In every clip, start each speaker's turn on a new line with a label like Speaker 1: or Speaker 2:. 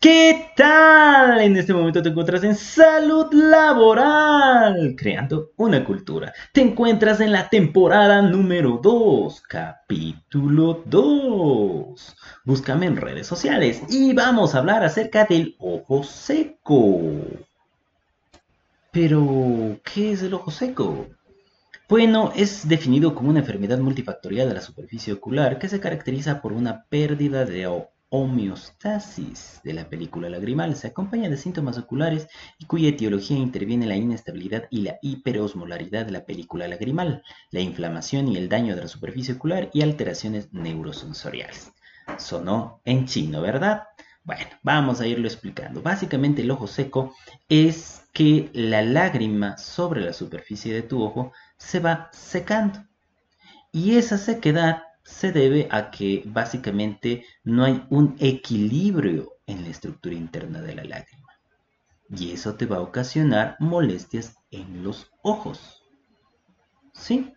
Speaker 1: ¿Qué tal? En este momento te encuentras en salud laboral, creando una cultura. Te encuentras en la temporada número 2, capítulo 2. Búscame en redes sociales y vamos a hablar acerca del ojo seco. Pero, ¿qué es el ojo seco? Bueno, es definido como una enfermedad multifactorial de la superficie ocular que se caracteriza por una pérdida de homeostasis de la película lagrimal se acompaña de síntomas oculares y cuya etiología interviene la inestabilidad y la hiperosmolaridad de la película lagrimal, la inflamación y el daño de la superficie ocular y alteraciones neurosensoriales. Sonó en chino, ¿verdad? Bueno, vamos a irlo explicando. Básicamente el ojo seco es que la lágrima sobre la superficie de tu ojo se va secando. Y esa sequedad se debe a que básicamente no hay un equilibrio en la estructura interna de la lágrima. Y eso te va a ocasionar molestias en los ojos. ¿Sí?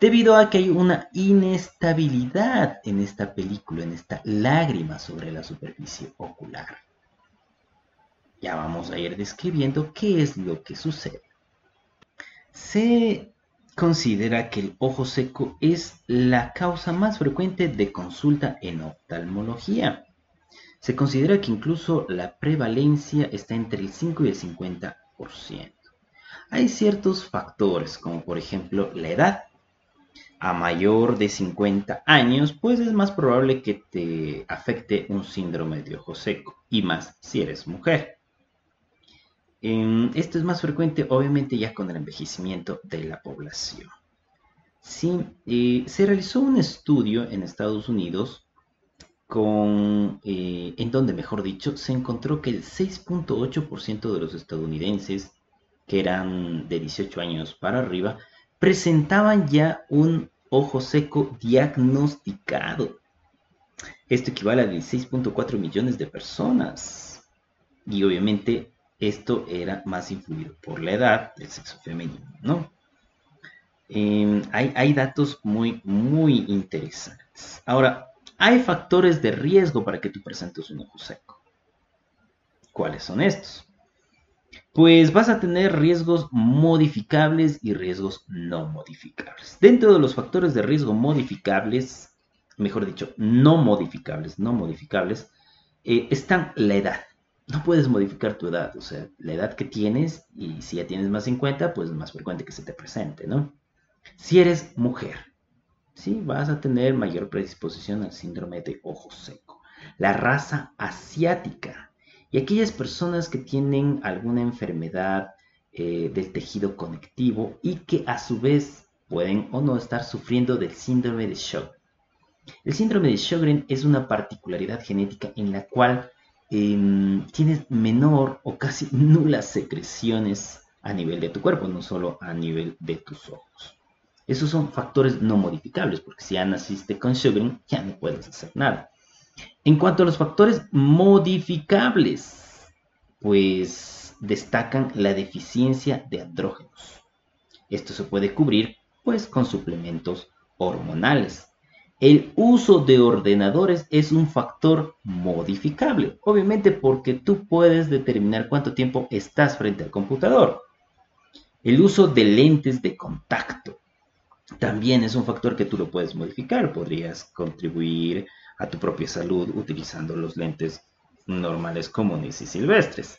Speaker 1: Debido a que hay una inestabilidad en esta película, en esta lágrima sobre la superficie ocular. Ya vamos a ir describiendo qué es lo que sucede. Se considera que el ojo seco es la causa más frecuente de consulta en oftalmología. Se considera que incluso la prevalencia está entre el 5 y el 50%. Hay ciertos factores, como por ejemplo la edad. A mayor de 50 años, pues es más probable que te afecte un síndrome de ojo seco, y más si eres mujer esto es más frecuente obviamente ya con el envejecimiento de la población. Sí, eh, se realizó un estudio en Estados Unidos eh, en donde, mejor dicho, se encontró que el 6.8% de los estadounidenses que eran de 18 años para arriba presentaban ya un ojo seco diagnosticado. Esto equivale a 16.4 millones de personas. Y obviamente esto era más influido por la edad del sexo femenino, ¿no? Em, hay, datos muy, muy interesantes. Ahora, hay factores de riesgo para que tú presentes un ojo seco. ¿Cuáles son estos? Pues vas a tener riesgos modificables y riesgos no modificables. Dentro de los factores de riesgo modificables, mejor dicho, no modificables, no modificables, eh, están la edad no puedes modificar tu edad, o sea, la edad que tienes y si ya tienes más 50, pues es más frecuente que se te presente, ¿no? Si eres mujer, sí, vas a tener mayor predisposición al síndrome de ojo seco. La raza asiática y aquellas personas que tienen alguna enfermedad eh, del tejido conectivo y que a su vez pueden o no estar sufriendo del síndrome de Sjögren. El síndrome de Sjögren es una particularidad genética en la cual Em, tienes menor o casi nulas secreciones a nivel de tu cuerpo, no solo a nivel de tus ojos. Esos son factores no modificables, porque si ya naciste con Sjögren, ya no puedes hacer nada. En cuanto a los factores modificables, pues destacan la deficiencia de andrógenos. Esto se puede cubrir pues con suplementos hormonales. El uso de ordenadores es un factor modificable, obviamente porque tú puedes determinar cuánto tiempo estás frente al computador. El uso de lentes de contacto también es un factor que tú lo puedes modificar. Podrías contribuir a tu propia salud utilizando los lentes normales, comunes y silvestres.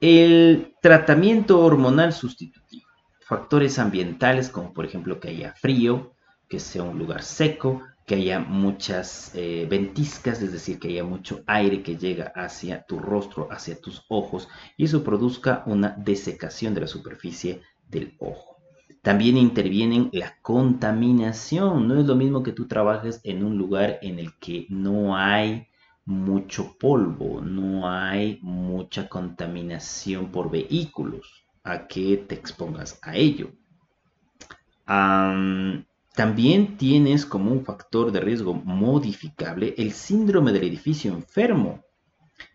Speaker 1: El tratamiento hormonal sustitutivo. Factores ambientales como por ejemplo que haya frío, que sea un lugar seco, que haya muchas eh, ventiscas, es decir, que haya mucho aire que llega hacia tu rostro, hacia tus ojos, y eso produzca una desecación de la superficie del ojo. También interviene la contaminación. No es lo mismo que tú trabajes en un lugar en el que no hay mucho polvo, no hay mucha contaminación por vehículos, a que te expongas a ello. También tienes como un factor de riesgo modificable el síndrome del edificio enfermo.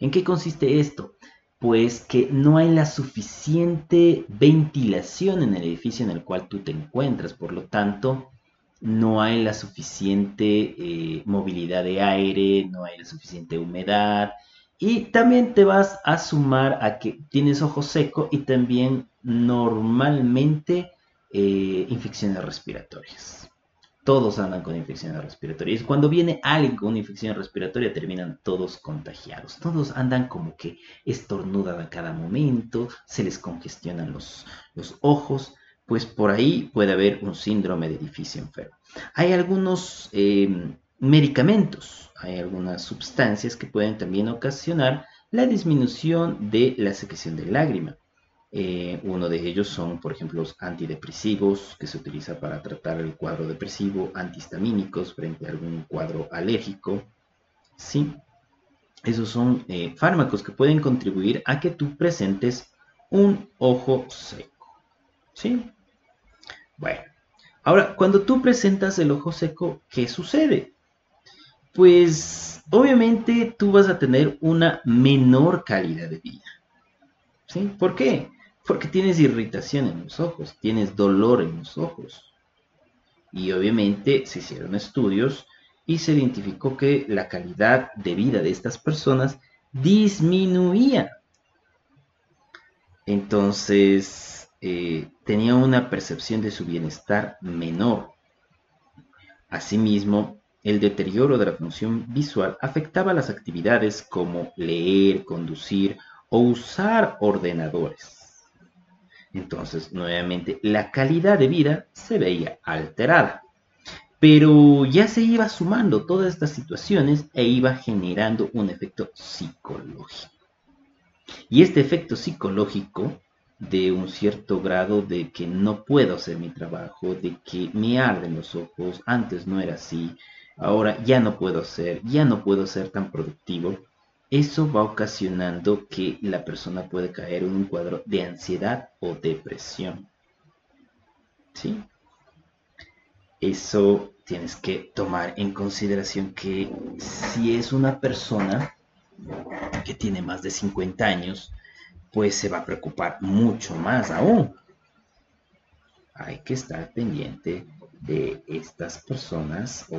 Speaker 1: ¿En qué consiste esto? Pues que no hay la suficiente ventilación en el edificio en el cual tú te encuentras, por lo tanto, no hay la suficiente eh, movilidad de aire, no hay la suficiente humedad Y también te vas a sumar a que tienes ojo seco y también normalmente eh, infecciones respiratorias. Todos andan con infecciones respiratorias. Cuando viene alguien con una infección respiratoria, terminan todos contagiados. Todos andan como que estornudan a cada momento, se les congestionan los, los ojos. Pues por ahí puede haber un síndrome de edificio enfermo. Hay algunos eh, medicamentos, hay algunas sustancias que pueden también ocasionar la disminución de la secreción de lágrima. Eh, uno de ellos son, por ejemplo, los antidepresivos que se utiliza para tratar el cuadro depresivo, antihistamínicos frente a algún cuadro alérgico. Sí, esos son eh, fármacos que pueden contribuir a que tú presentes un ojo seco. ¿Sí? Bueno, ahora, cuando tú presentas el ojo seco, ¿qué sucede? Pues obviamente tú vas a tener una menor calidad de vida. ¿Sí? ¿Por qué? Porque tienes irritación en los ojos, tienes dolor en los ojos. Y obviamente se hicieron estudios y se identificó que la calidad de vida de estas personas disminuía. Entonces, eh, tenía una percepción de su bienestar menor. Asimismo, el deterioro de la función visual afectaba las actividades como leer, conducir o usar ordenadores. Entonces, nuevamente, la calidad de vida se veía alterada. Pero ya se iba sumando todas estas situaciones e iba generando un efecto psicológico. Y este efecto psicológico de un cierto grado de que no puedo hacer mi trabajo, de que me arden los ojos, antes no era así, ahora ya no puedo hacer, ya no puedo ser tan productivo, eso va ocasionando que la persona puede caer en un cuadro de ansiedad o depresión. ¿Sí? Eso tienes que tomar en consideración que si es una persona que tiene más de 50 años, pues se va a preocupar mucho más aún. Hay que estar pendiente de estas personas o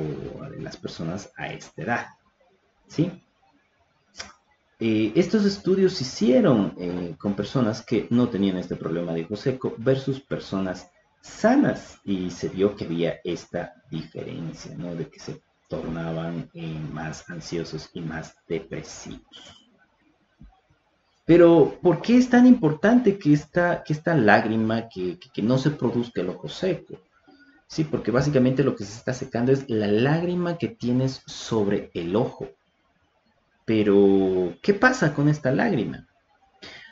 Speaker 1: de las personas a esta edad. ¿Sí? Eh, estos estudios se hicieron eh, con personas que no tenían este problema de ojo seco versus personas sanas y se vio que había esta diferencia, ¿no? De que se tornaban eh, más ansiosos y más depresivos. Pero, ¿por qué es tan importante que esta, lágrima, que no se produzca el ojo seco? Sí, porque básicamente lo que se está secando es la lágrima que tienes sobre el ojo. Pero, ¿qué pasa con esta lágrima?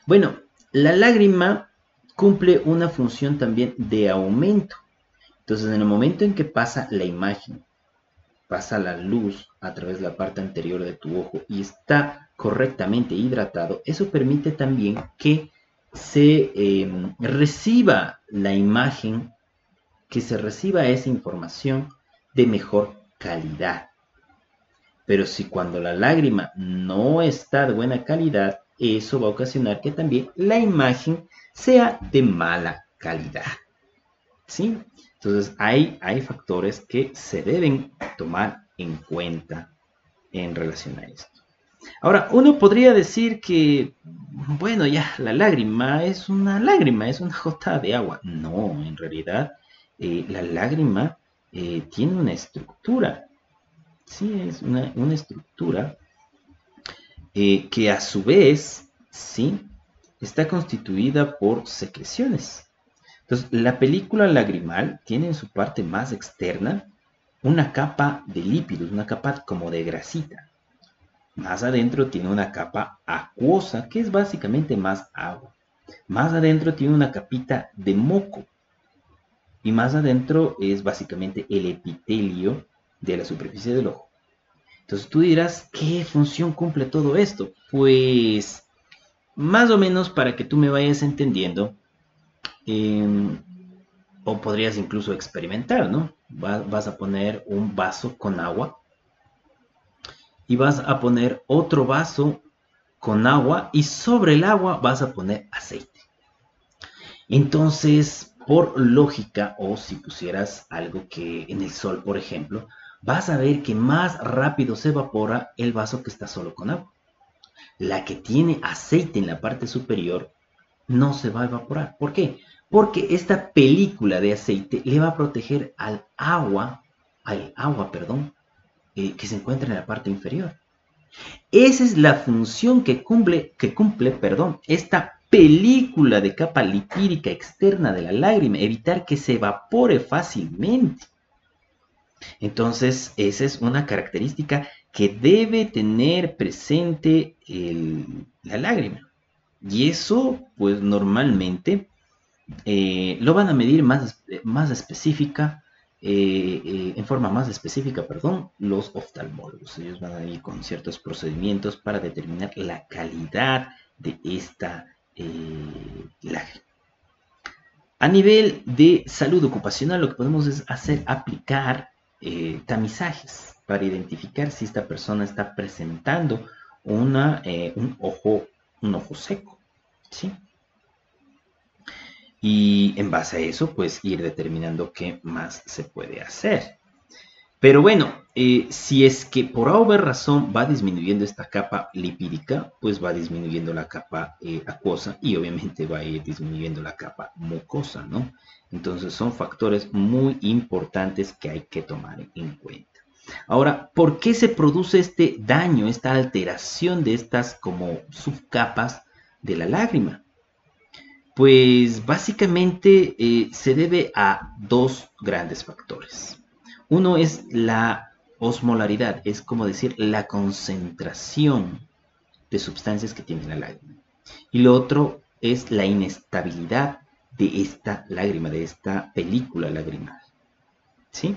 Speaker 1: Bueno, la lágrima cumple una función también de aumento. Entonces, en el momento en que pasa la imagen, pasa la luz a través de la parte anterior de tu ojo y está correctamente hidratado, eso permite también que se em, reciba la imagen, que se reciba esa información de mejor calidad. Pero si cuando la lágrima no está de buena calidad, eso va a ocasionar que también la imagen sea de mala calidad. ¿Sí? Entonces hay, hay factores que se deben tomar en cuenta en relación a esto. Ahora, uno podría decir que, bueno, ya, la lágrima es una lágrima, es una gota de agua. No, en realidad, eh, la lágrima eh, tiene una estructura sí es una, estructura eh, que a su vez, sí, está constituida por secreciones. Entonces, la película lagrimal tiene en su parte más externa una capa de lípidos, una capa como de grasita. Más adentro tiene una capa acuosa, que es básicamente más agua. Más adentro tiene una capita de moco. Y más adentro es básicamente el epitelio de la superficie del ojo. Entonces tú dirás, ¿qué función cumple todo esto? Pues más o menos para que tú me vayas entendiendo, em, o podrías incluso experimentar, ¿no? vas a poner un vaso con agua y vas a poner otro vaso con agua y sobre el agua vas a poner aceite. Entonces, por lógica, o si pusieras algo que en el sol, por ejemplo, vas a ver que más rápido se evapora el vaso que está solo con agua. La que tiene aceite en la parte superior no se va a evaporar. ¿Por qué? Porque esta película de aceite le va a proteger al agua, al agua, perdón, eh, que se encuentra en la parte inferior. Esa es la función que cumple, que cumple perdón, esta película de capa lipídica externa de la lágrima, evitar que se evapore fácilmente. Entonces, esa es una característica que debe tener presente la lágrima. Y eso, pues normalmente, eh, lo van a medir más, más específica, eh, eh, en forma más específica, perdón, los oftalmólogos. Ellos van a ir con ciertos procedimientos para determinar la calidad de esta lágrima. A nivel de salud ocupacional, lo que podemos es hacer aplicar tamizajes para identificar si esta persona está presentando una, un ojo un ojo seco. Y en base a eso, pues ir determinando qué más se puede hacer. Pero bueno, eh, si es que por haber razón va disminuyendo esta capa lipídica, pues va disminuyendo la capa eh, acuosa y obviamente va a ir disminuyendo la capa mucosa, ¿no? Entonces son factores muy importantes que hay que tomar en cuenta. Ahora, ¿por qué se produce este daño, esta alteración de estas como subcapas de la lágrima? Pues básicamente eh, se debe a dos grandes factores. Uno es la osmolaridad, es como decir la concentración de sustancias que tiene la lágrima. Y lo otro es la inestabilidad de esta lágrima, de esta película lagrimal. ¿Sí?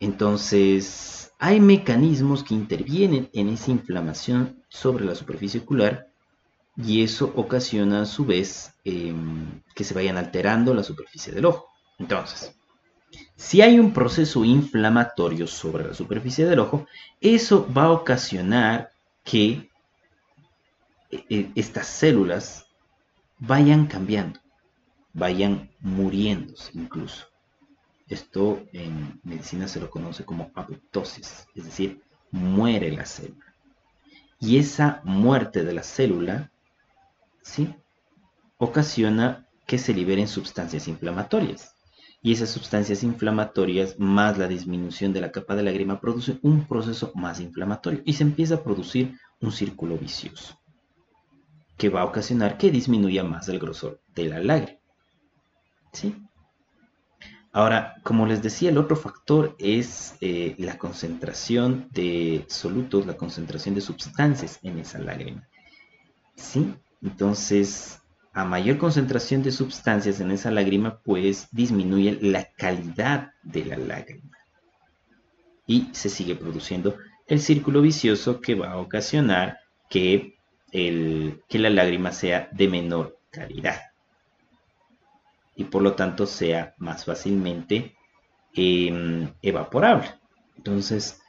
Speaker 1: Entonces, hay mecanismos que intervienen en esa inflamación sobre la superficie ocular y eso ocasiona a su vez em, que se vayan alterando la superficie del ojo. Entonces, si hay un proceso inflamatorio sobre la superficie del ojo, eso va a ocasionar que e, e, estas células vayan cambiando, vayan muriéndose incluso. Esto en medicina se lo conoce como apoptosis, es decir, muere la célula. Y esa muerte de la célula, ¿sí? Ocasiona que se liberen sustancias inflamatorias. Y esas sustancias inflamatorias más la disminución de la capa de lágrima produce un proceso más inflamatorio y se empieza a producir un círculo vicioso que va a ocasionar que disminuya más el grosor de la lágrima. ¿Sí? Ahora, como les decía, el otro factor es eh, la concentración de solutos, la concentración de sustancias en esa lágrima. ¿Sí? Entonces, a mayor concentración de sustancias en esa lágrima, pues disminuye la calidad de la lágrima. Y se sigue produciendo el círculo vicioso que va a ocasionar que, que la lágrima sea de menor calidad y por lo tanto sea más fácilmente em, evaporable. Entonces,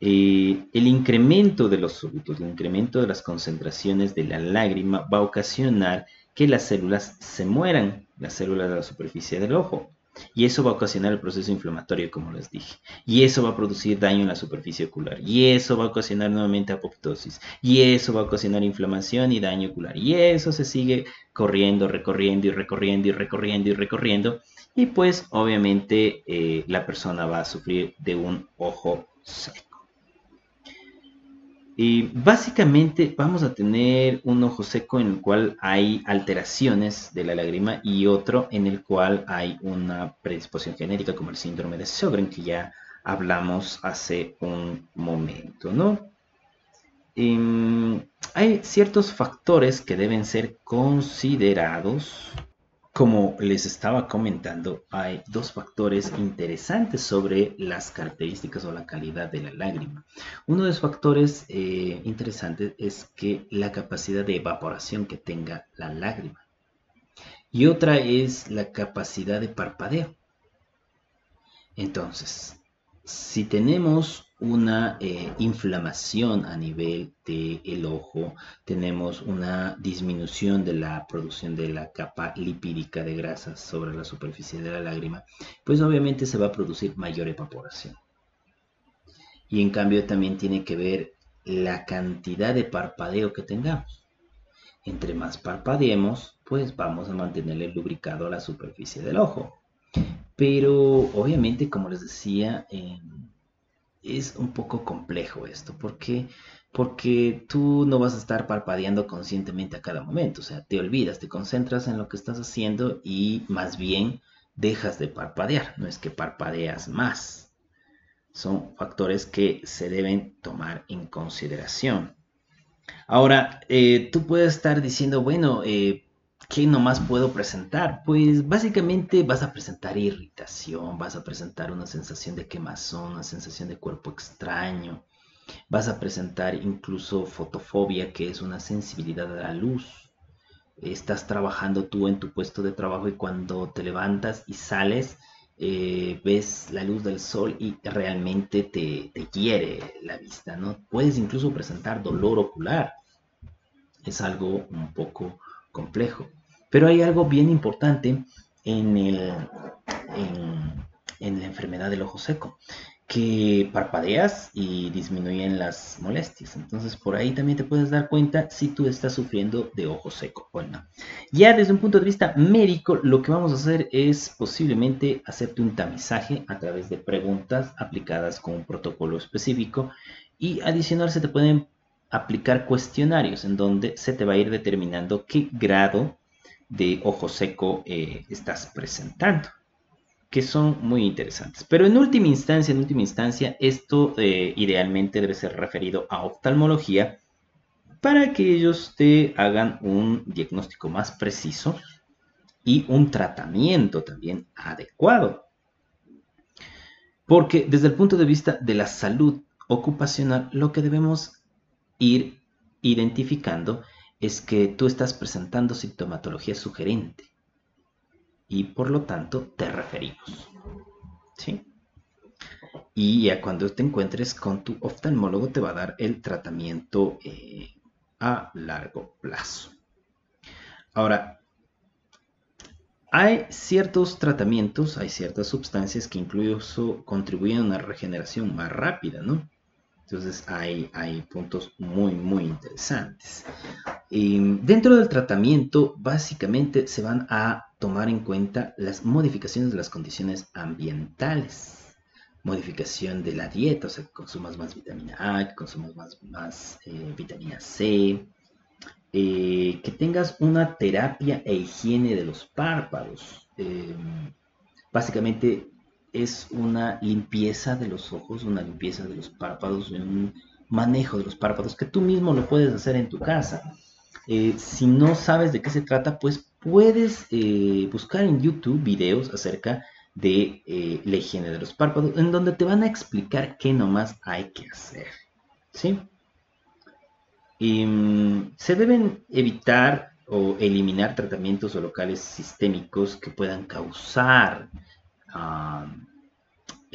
Speaker 1: eh, el incremento de los solutos, el incremento de las concentraciones de la lágrima va a ocasionar que las células se mueran, las células de la superficie del ojo. Y eso va a ocasionar el proceso inflamatorio, como les dije. Y eso va a producir daño en la superficie ocular. Y eso va a ocasionar nuevamente apoptosis. Y eso va a ocasionar inflamación y daño ocular. Y eso se sigue corriendo, recorriendo y recorriendo y recorriendo y recorriendo. Y pues obviamente eh, la persona va a sufrir de un ojo seco. Básicamente vamos a tener un ojo seco en el cual hay alteraciones de la lágrima y otro en el cual hay una predisposición genética como el síndrome de Sjögren que ya hablamos hace un momento, ¿no? Em, hay ciertos factores que deben ser considerados como les estaba comentando, hay dos factores interesantes sobre las características o la calidad de la lágrima. Uno de los factores eh, interesantes es que la capacidad de evaporación que tenga la lágrima. Y otra es la capacidad de parpadeo. Entonces, si tenemos una eh, inflamación a nivel del ojo, tenemos una disminución de la producción de la capa lipídica de grasas sobre la superficie de la lágrima, pues obviamente se va a producir mayor evaporación. Y en cambio también tiene que ver la cantidad de parpadeo que tengamos. Entre más parpadeemos, pues vamos a mantenerle lubricado la superficie del ojo. Pero obviamente, como les decía, em, es un poco complejo esto. ¿Por qué? Porque tú no vas a estar parpadeando conscientemente a cada momento. O sea, te olvidas, te concentras en lo que estás haciendo y más bien dejas de parpadear. No es que parpadeas más. Son factores que se deben tomar en consideración. Ahora, eh, tú puedes estar diciendo, bueno, eh, ¿qué nomás puedo presentar? Pues básicamente vas a presentar irritación, vas a presentar una sensación de quemazón, una sensación de cuerpo extraño, vas a presentar incluso fotofobia, que es una sensibilidad a la luz. Estás trabajando tú en tu puesto de trabajo y cuando te levantas y sales, eh, ves la luz del sol y realmente te, te quiere la vista, ¿no? Puedes incluso presentar dolor ocular. Es algo un poco complejo. Pero hay algo bien importante en, el, en, la enfermedad del ojo seco, que parpadeas y disminuyen las molestias. Entonces por ahí también te puedes dar cuenta si tú estás sufriendo de ojo seco o no. Ya desde un punto de vista médico, lo que vamos a hacer es posiblemente hacerte un tamizaje a través de preguntas aplicadas con un protocolo específico y adicional se te pueden aplicar cuestionarios en donde se te va a ir determinando qué grado de ojo seco eh, estás presentando, que son muy interesantes. Pero en última instancia, en última instancia, esto eh, idealmente debe ser referido a oftalmología para que ellos te hagan un diagnóstico más preciso y un tratamiento también adecuado. Porque desde el punto de vista de la salud ocupacional, lo que debemos ir identificando es que tú estás presentando sintomatología sugerente y por lo tanto te referimos. ¿Sí? Y ya cuando te encuentres con tu oftalmólogo te va a dar el tratamiento eh, a largo plazo. Ahora, hay ciertos tratamientos, hay ciertas sustancias que incluso contribuyen a una regeneración más rápida, ¿no? Entonces hay, hay puntos muy, muy interesantes. dentro del tratamiento, básicamente se van a tomar en cuenta las modificaciones de las condiciones ambientales. Modificación de la dieta, o sea, que consumas más vitamina A, que consumas más, más eh, vitamina C, eh, que tengas una terapia e higiene de los párpados. Em, básicamente es una limpieza de los ojos, una limpieza de los párpados, un manejo de los párpados que tú mismo lo puedes hacer en tu casa. Eh, si no sabes de qué se trata, pues puedes eh, buscar en YouTube videos acerca de eh, la higiene de los párpados, en donde te van a explicar qué nomás hay que hacer. ¿Sí? Em, se deben evitar o eliminar tratamientos o locales sistémicos que puedan causar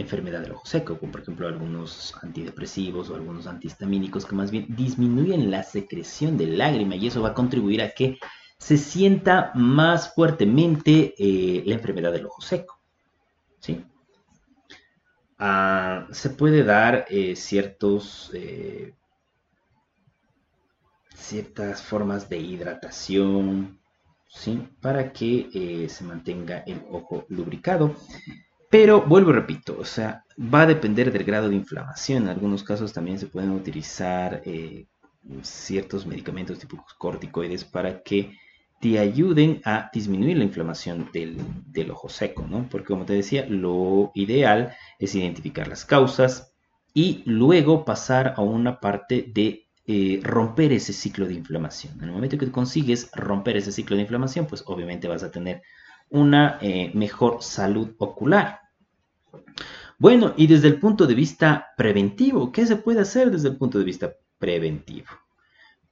Speaker 1: enfermedad del ojo seco, como por ejemplo algunos antidepresivos o algunos antihistamínicos que más bien disminuyen la secreción de lágrima y eso va a contribuir a que se sienta más fuertemente eh, la enfermedad del ojo seco. ¿sí? Ah, se puede dar eh, eh, ciertas formas de hidratación, ¿sí? Para que se mantenga el ojo lubricado. Pero vuelvo y repito, o sea, va a depender del grado de inflamación. En algunos casos también se pueden utilizar eh, ciertos medicamentos tipo corticoides para que te ayuden a disminuir la inflamación del, ojo seco, ¿no? Porque como te decía, lo ideal es identificar las causas y luego pasar a una parte de eh, romper ese ciclo de inflamación. En el momento que consigues romper ese ciclo de inflamación, pues obviamente vas a tener una eh, mejor salud ocular. Bueno, y desde el punto de vista preventivo, ¿qué se puede hacer desde el punto de vista preventivo?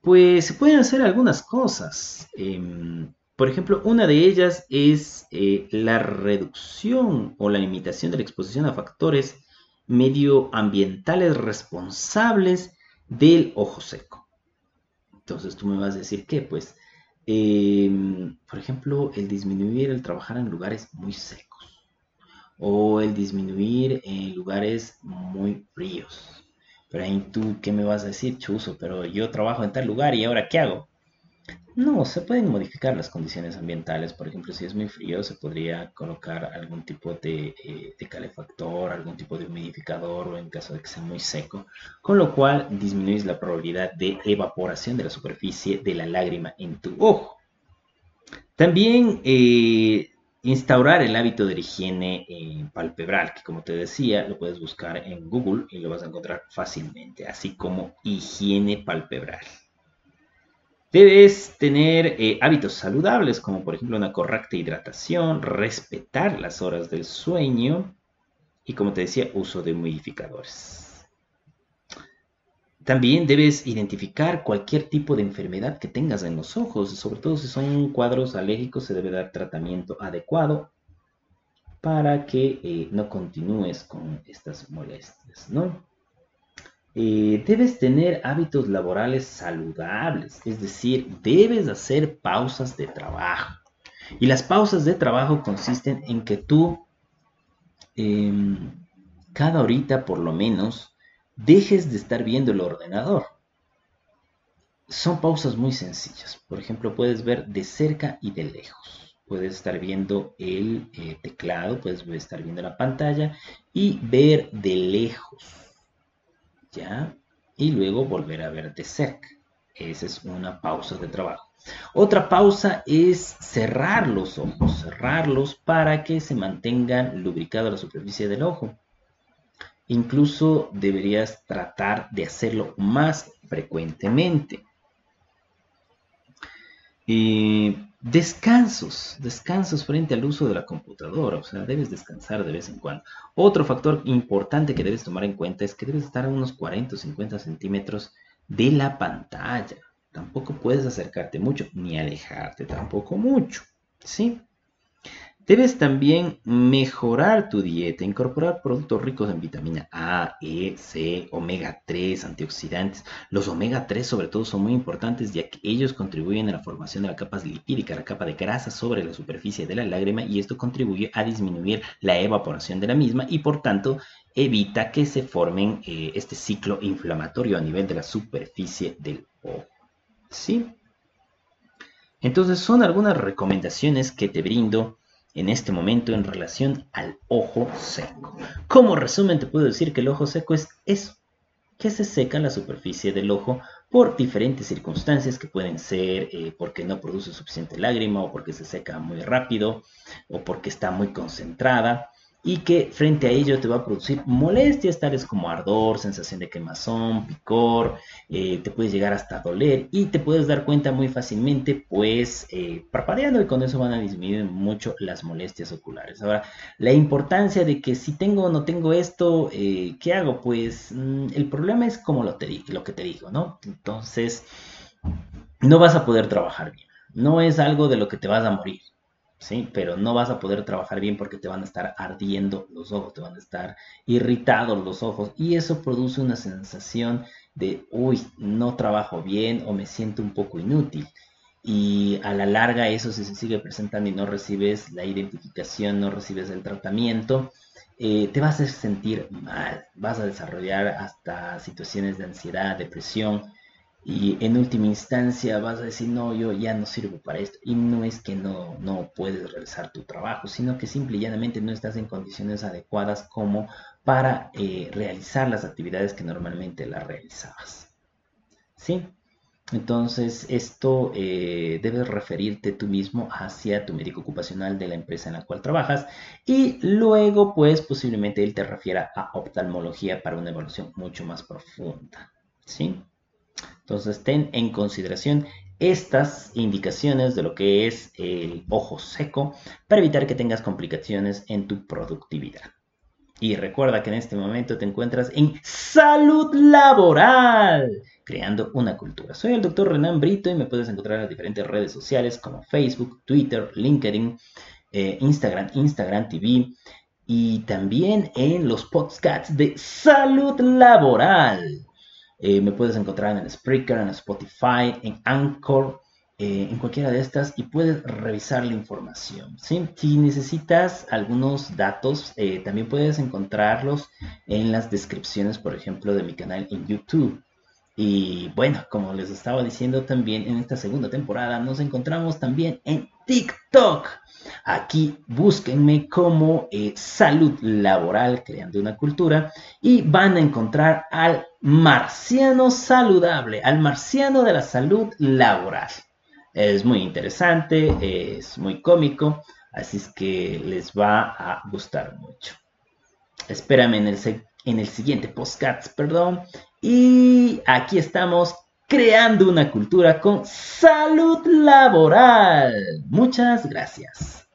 Speaker 1: Pues se pueden hacer algunas cosas. Em, por ejemplo, una de ellas es eh, la reducción o la limitación de la exposición a factores medioambientales responsables del ojo seco. Entonces tú me vas a decir que, pues, em, por ejemplo, el disminuir el trabajar en lugares muy secos o el disminuir en lugares muy fríos. Pero ahí tú, ¿qué me vas a decir, Chuzo? Pero yo trabajo en tal lugar y ahora, ¿qué hago? No, se pueden modificar las condiciones ambientales. Por ejemplo, si es muy frío, se podría colocar algún tipo de, eh, calefactor, algún tipo de humidificador o en caso de que sea muy seco, con lo cual disminuís la probabilidad de evaporación de la superficie de la lágrima en tu ojo. También eh, instaurar el hábito de higiene eh, palpebral, que como te decía, lo puedes buscar en Google y lo vas a encontrar fácilmente, así como higiene palpebral. Debes tener eh, hábitos saludables, como por ejemplo una correcta hidratación, respetar las horas del sueño y, como te decía, uso de humidificadores. También debes identificar cualquier tipo de enfermedad que tengas en los ojos, sobre todo si son cuadros alérgicos, se debe dar tratamiento adecuado para que eh, no continúes con estas molestias, ¿no? Eh, debes tener hábitos laborales saludables, es decir, debes hacer pausas de trabajo. Y las pausas de trabajo consisten en que tú, em, cada horita por lo menos, dejes de estar viendo el ordenador. Son pausas muy sencillas. Por ejemplo, puedes ver de cerca y de lejos. Puedes estar viendo el eh, teclado, puedes estar viendo la pantalla y ver de lejos ¿ya? Y luego volver a ver de cerca. Esa es una pausa de trabajo. Otra pausa es cerrar los ojos, cerrarlos para que se mantengan lubricada la superficie del ojo. Incluso deberías tratar de hacerlo más frecuentemente. Descansos, descansos frente al uso de la computadora, o sea, debes descansar de vez en cuando. Otro factor importante que debes tomar en cuenta es que debes estar a unos 40 o 50 centímetros de la pantalla. Tampoco puedes acercarte mucho, ni alejarte tampoco mucho, ¿sí? Debes también mejorar tu dieta, incorporar productos ricos en vitamina A, E, C, omega 3, antioxidantes. Los omega 3 sobre todo son muy importantes ya que ellos contribuyen a la formación de la capa lipídica, la capa de grasa sobre la superficie de la lágrima y esto contribuye a disminuir la evaporación de la misma y por tanto evita que se formen eh, este ciclo inflamatorio a nivel de la superficie del ojo. ¿Sí? Entonces son algunas recomendaciones que te brindo en este momento en relación al ojo seco. Como resumen te puedo decir que el ojo seco es eso, que se seca la superficie del ojo por diferentes circunstancias que pueden ser eh, porque no produce suficiente lágrima o porque se seca muy rápido o porque está muy concentrada y que frente a ello te va a producir molestias tales como ardor, sensación de quemazón, picor, eh, te puedes llegar hasta doler y te puedes dar cuenta muy fácilmente pues eh, parpadeando y con eso van a disminuir mucho las molestias oculares. Ahora, la importancia de que si tengo o no tengo esto, eh, ¿qué hago? Pues mm, el problema es como lo, te, lo que te digo, ¿no? Entonces, no vas a poder trabajar bien, no es algo de lo que te vas a morir. ¿Sí? Pero no vas a poder trabajar bien porque te van a estar ardiendo los ojos, te van a estar irritados los ojos y eso produce una sensación de, uy, no trabajo bien o me siento un poco inútil. Y a la larga eso si se sigue presentando y no recibes la identificación, no recibes el tratamiento, eh, te vas a sentir mal, vas a desarrollar hasta situaciones de ansiedad, depresión, y en última instancia vas a decir, no, yo ya no sirvo para esto. Y no es que no, no puedes realizar tu trabajo, sino que simple y llanamente no estás en condiciones adecuadas como para eh, realizar las actividades que normalmente las realizabas. ¿Sí? Entonces, esto eh, debes referirte tú mismo hacia tu médico ocupacional de la empresa en la cual trabajas y luego, pues, posiblemente él te refiera a oftalmología para una evaluación mucho más profunda. ¿Sí? Entonces, ten en consideración estas indicaciones de lo que es el ojo seco para evitar que tengas complicaciones en tu productividad. Y recuerda que en este momento te encuentras en salud laboral, creando una cultura. Soy el doctor Renan Brito y me puedes encontrar en las diferentes redes sociales como Facebook, Twitter, LinkedIn, eh, Instagram, Instagram TV y también en los podcasts de salud laboral. Eh, me puedes encontrar en el Spreaker, en Spotify, en Anchor, eh, en cualquiera de estas y puedes revisar la información. Si necesitas algunos datos, eh, también puedes encontrarlos en las descripciones, por ejemplo, de mi canal en YouTube. Y bueno, como les estaba diciendo también en esta segunda temporada, nos encontramos también en TikTok. Aquí búsquenme como salud laboral, creando una cultura, y van a encontrar al marciano saludable, al marciano de la salud laboral. Es muy interesante, es muy cómico, así es que les va a gustar mucho. Espérame en el, en el siguiente podcast, perdón. Y aquí estamos creando una cultura con salud laboral. Muchas gracias.